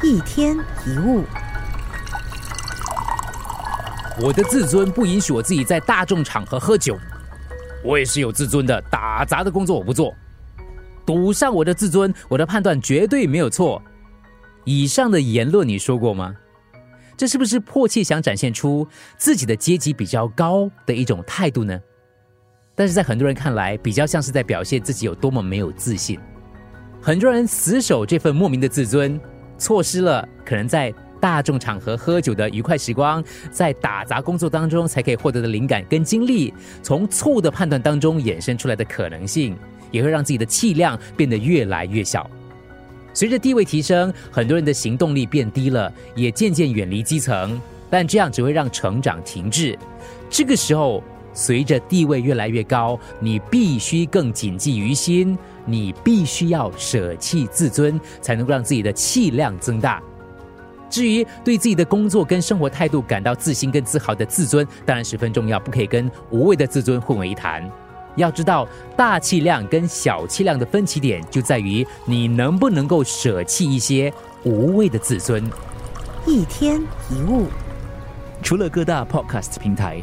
一天一物，我的自尊不允许我自己在大众场合喝酒。我也是有自尊的，打杂的工作我不做。赌上我的自尊，我的判断绝对没有错。以上的言论你说过吗？这是不是迫切想展现出自己的阶级比较高的一种态度呢？但是在很多人看来，比较像是在表现自己有多么没有自信。很多人死守这份莫名的自尊，错失了可能在大众场合喝酒的愉快时光，在打杂工作当中才可以获得的灵感跟精力，从错误的判断当中衍生出来的可能性，也会让自己的气量变得越来越小。随着地位提升，很多人的行动力变低了，也渐渐远离基层，但这样只会让成长停滞。这个时候，随着地位越来越高，你必须更谨记于心，你必须要舍弃自尊，才能够让自己的气量增大。至于对自己的工作跟生活态度感到自信跟自豪的自尊，当然十分重要，不可以跟无谓的自尊混为一谈。要知道，大气量跟小气量的分歧点就在于你能不能够舍弃一些无谓的自尊。一天一物，除了各大 podcast 平台，